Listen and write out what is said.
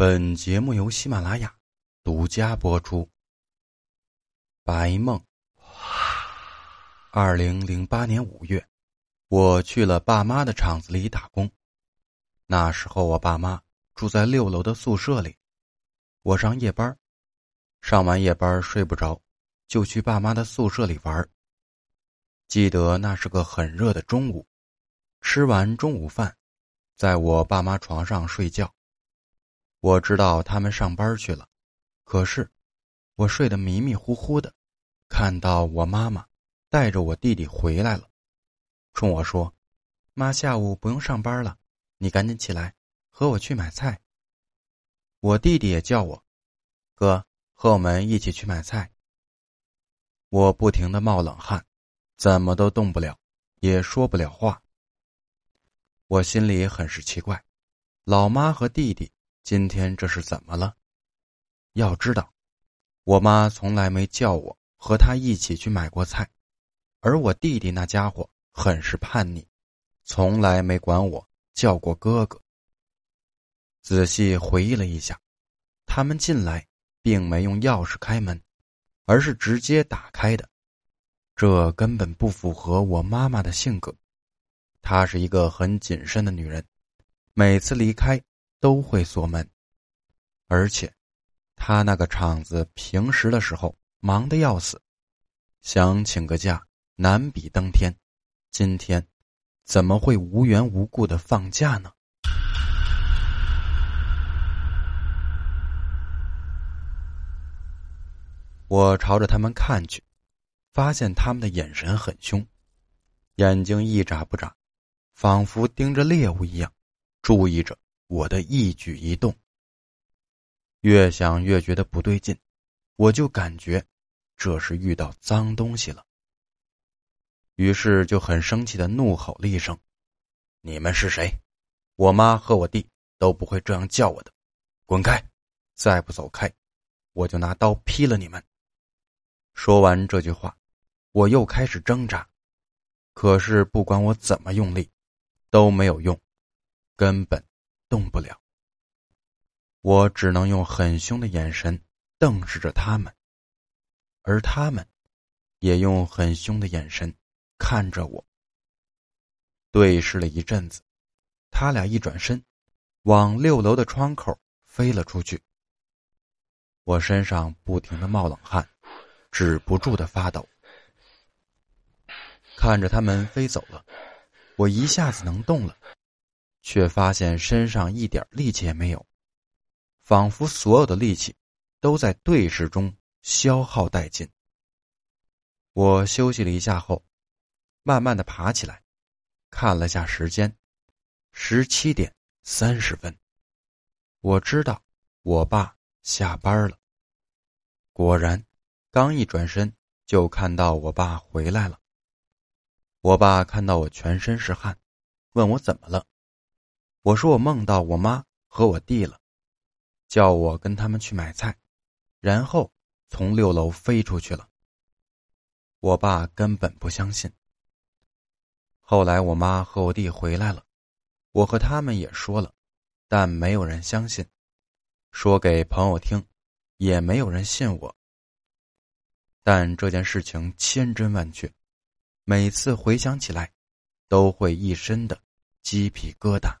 本节目由喜马拉雅独家播出。白梦。二零零八年五月，我去了爸妈的厂子里打工。那时候我爸妈住在六楼的宿舍里，我上夜班，上完夜班睡不着，就去爸妈的宿舍里玩。记得那是个很热的中午，吃完中午饭，在我爸妈床上睡觉。我知道他们上班去了，可是我睡得迷迷糊糊的，看到我妈妈带着我弟弟回来了，冲我说：“妈，下午不用上班了，你赶紧起来和我去买菜。”我弟弟也叫我：“哥，和我们一起去买菜。”我不停的冒冷汗，怎么都动不了，也说不了话。我心里很是奇怪，老妈和弟弟。今天这是怎么了？要知道，我妈从来没叫我和她一起去买过菜，而我弟弟那家伙很是叛逆，从来没管我叫过哥哥。仔细回忆了一下，他们进来并没用钥匙开门，而是直接打开的，这根本不符合我妈妈的性格。她是一个很谨慎的女人，每次离开。都会锁门，而且他那个厂子平时的时候忙得要死，想请个假难比登天。今天怎么会无缘无故的放假呢？我朝着他们看去，发现他们的眼神很凶，眼睛一眨不眨，仿佛盯着猎物一样，注意着。我的一举一动，越想越觉得不对劲，我就感觉这是遇到脏东西了。于是就很生气的怒吼了一声：“你们是谁？我妈和我弟都不会这样叫我的，滚开！再不走开，我就拿刀劈了你们！”说完这句话，我又开始挣扎，可是不管我怎么用力，都没有用，根本。动不了，我只能用很凶的眼神瞪视着他们，而他们也用很凶的眼神看着我。对视了一阵子，他俩一转身，往六楼的窗口飞了出去。我身上不停的冒冷汗，止不住的发抖。看着他们飞走了，我一下子能动了。却发现身上一点力气也没有，仿佛所有的力气都在对视中消耗殆尽。我休息了一下后，慢慢的爬起来，看了下时间，十七点三十分。我知道我爸下班了。果然，刚一转身就看到我爸回来了。我爸看到我全身是汗，问我怎么了。我说我梦到我妈和我弟了，叫我跟他们去买菜，然后从六楼飞出去了。我爸根本不相信。后来我妈和我弟回来了，我和他们也说了，但没有人相信，说给朋友听，也没有人信我。但这件事情千真万确，每次回想起来，都会一身的鸡皮疙瘩。